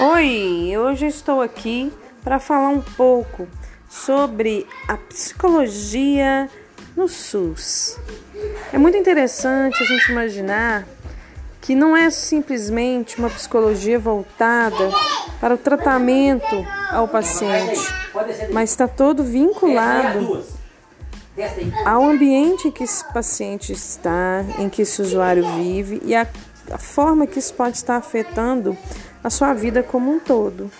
Oi, hoje estou aqui para falar um pouco sobre a psicologia no SUS. É muito interessante a gente imaginar que não é simplesmente uma psicologia voltada para o tratamento ao paciente, mas está todo vinculado ao ambiente em que esse paciente está, em que esse usuário vive e a, a forma que isso pode estar afetando a sua vida como um todo.